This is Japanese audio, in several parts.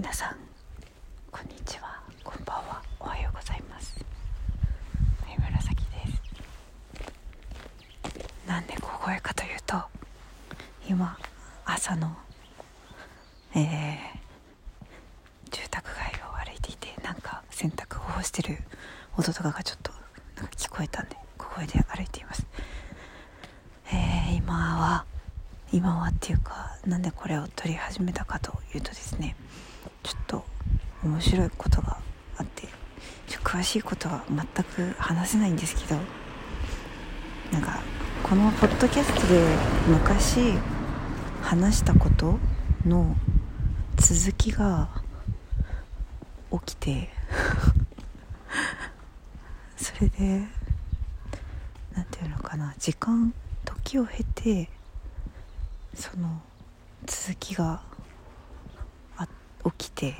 皆さんこんにちは。こんばんは。おはようございます。紫です。なんで小声かというと今朝のえー、住宅街を歩いていてなんか洗濯を干してる音とかがちょっとなんか聞こえたんで小声で歩いています。えー、今は今はっていうかなんでこれを撮り始めたかというとですね面白いことがあって詳しいことは全く話せないんですけどなんかこのポッドキャストで昔話したことの続きが起きて それで何て言うのかな時間時を経てその続きがあ起きて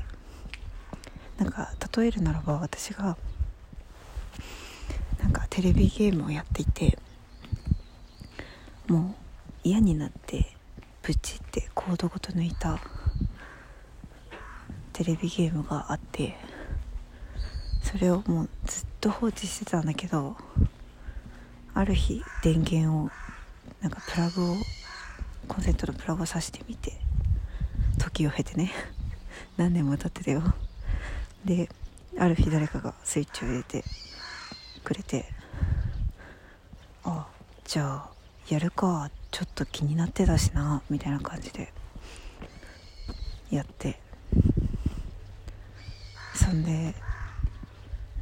なんか例えるならば私がなんかテレビゲームをやっていてもう嫌になってブチってコードごと抜いたテレビゲームがあってそれをもうずっと放置してたんだけどある日電源をなんかプラグをコンセントのプラグを挿してみて時を経てね何年も経ってたよ。である日誰かがスイッチを入れてくれてあじゃあやるかちょっと気になってたしなみたいな感じでやって。そんで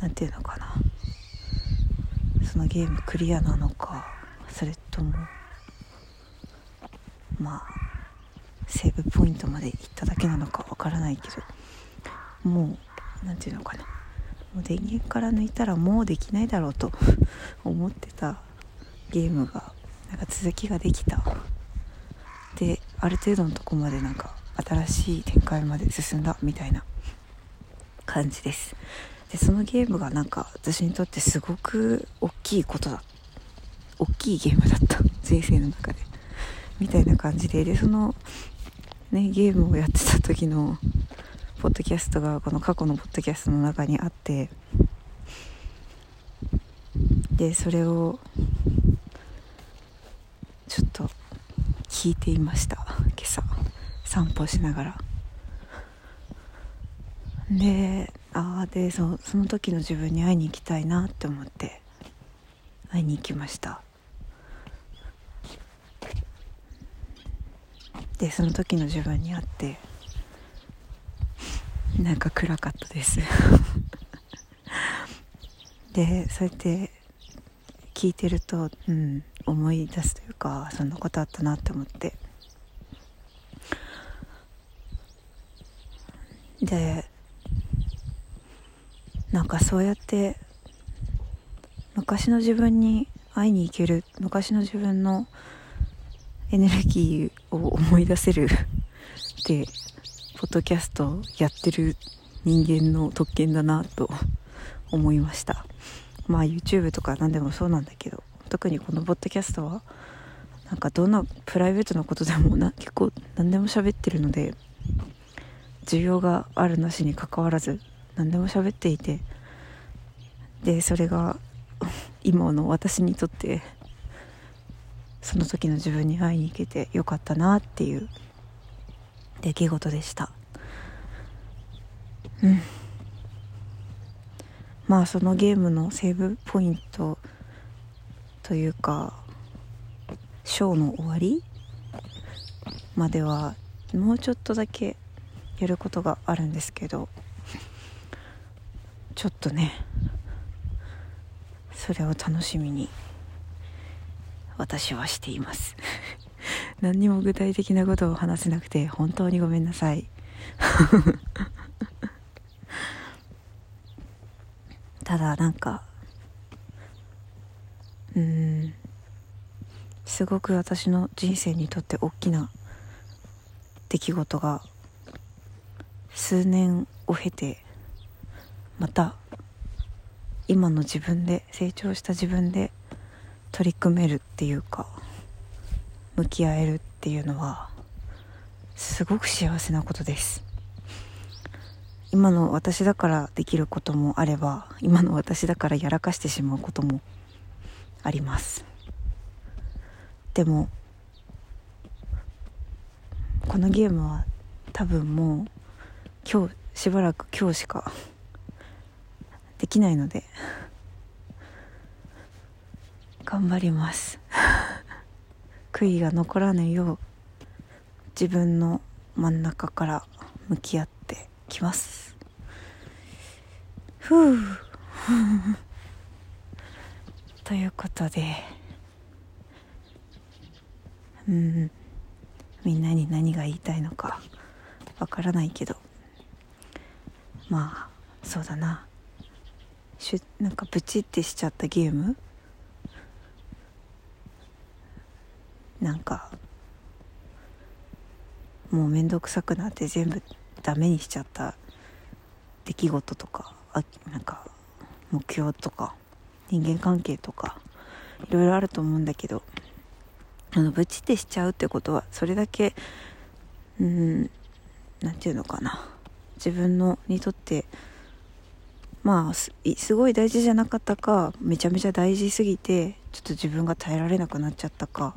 何て言うのかな。そのゲームクリアなのかそれともまあセーブポイントまで行っただけなのかわからないけどもう何て言うのかな。もう電源から抜いたらもうできないだろうと 思ってたゲームがなんか続きができた。である程度のとこまでなんか新しい展開まで進んだみたいな感じです。でそのゲームがなんか私にとってすごく大きいことだ。大きいゲームだった。人生の中で。みたいな感じで。でそのねゲームをやってた時のポッドキャストがこの過去のポッドキャストの中にあってでそれをちょっと聞いていました。今朝。散歩しながら。でああでそその時の自分に会いに行きたいなって思って会いに行きました。でその時の自分に会ってなんか暗かったです。でそうやって聞いてると、うん、思い出すというかそんなことあったなって思って。でなんかそうやって昔の自分に会いに行ける昔の自分のエネルギーを思い出せるってポッドキャストやってる人間の特権だなと 思いました。まあ YouTube とか何でもそうなんだけど特にこのポッドキャストはなんかどんなプライベートなことでもな結構何でも喋ってるので需要があるなしにかかわらず何でも喋っていてでそれが 今の私にとってその時の自分に会いに行けてよかったなっていう出来事でした。うん。まあそのゲームのセーブポイントというかショーの終わりまではもうちょっとだけやることがあるんですけどちょっとねそれを楽しみに私はしています。何にも具体的なことを話せなくて本当にごめんなさい。ただなんかうんすごく私の人生にとって大きな出来事が数年を経てまた今の自分で成長した自分で取り組めるっていうか向き合えるっていうのはすごく幸せなことです。今の私だからできることもあれば今の私だからやらかしてしまうこともあります。でもこのゲームは多分もう今日しばらく今日しかできないので頑張ります。悔いが残らぬよう自分の真ん中から向き合ってきます。ふう。ということでうん。みんなに何が言いたいのかわからないけど。まあそうだな。しゅなんかブチってしちゃったゲームなんかもう面倒くさくなって全部ダメにしちゃった出来事とかあなんか目標とか人間関係とかいろいろあると思うんだけどあのブチってしちゃうってことはそれだけうん何て言うのかな。自分のにとってまあすすごい大事じゃなかったかめちゃめちゃ大事すぎてちょっと自分が耐えられなくなっちゃったか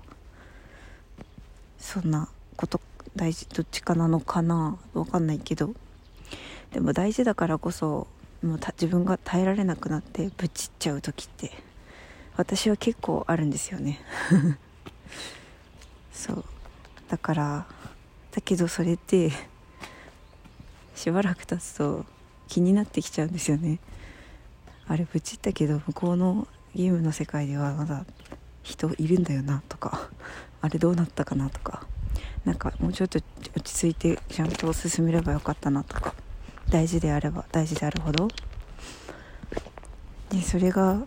そんなこと大事どっちかなのかな分かんないけど。でも大事だからこそもう自分が耐えられなくなってぶちっちゃう時って私は結構あるんですよね。そう。だからだけどそれってしばらく経つと気になってきちゃうんですよね。あれブチったけど向こうのゲームの世界ではまだ人いるんだよなとか。あれどうなったかなとかなんかもうちょっと落ち着いてちゃんと進めればよかったなとか大事であれば大事であるほど。でそれが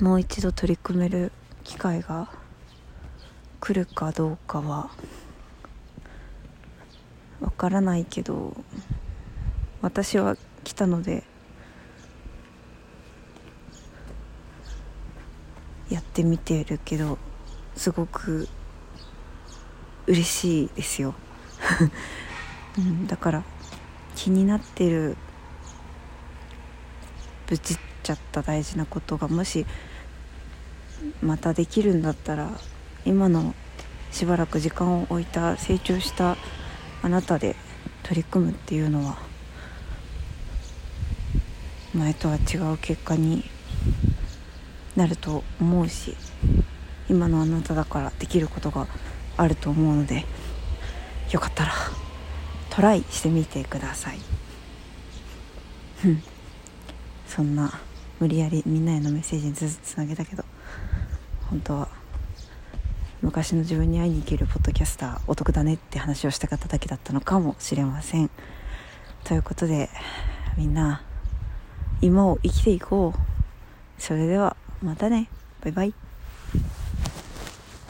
もう一度取り組める機会が来るかどうかはわからないけど私は来たのでやってみてるけどすごく嬉しいですよ、うん、だから気になってるぶちっちゃった大事なことがもしまたできるんだったら今のしばらく時間を置いた成長したあなたで取り組むっていうのは前とは違う結果になると思うし。今のあなただからできることがあると思うのでよかったらトライしてみてください。そんな無理やりみんなへのメッセージにずつつなげたけど本当は昔の自分に会いに行けるポッドキャスターお得だねって話をしたかっただけだったのかもしれません。ということでみんな今を生きていこう。それではまたね。バイバイ。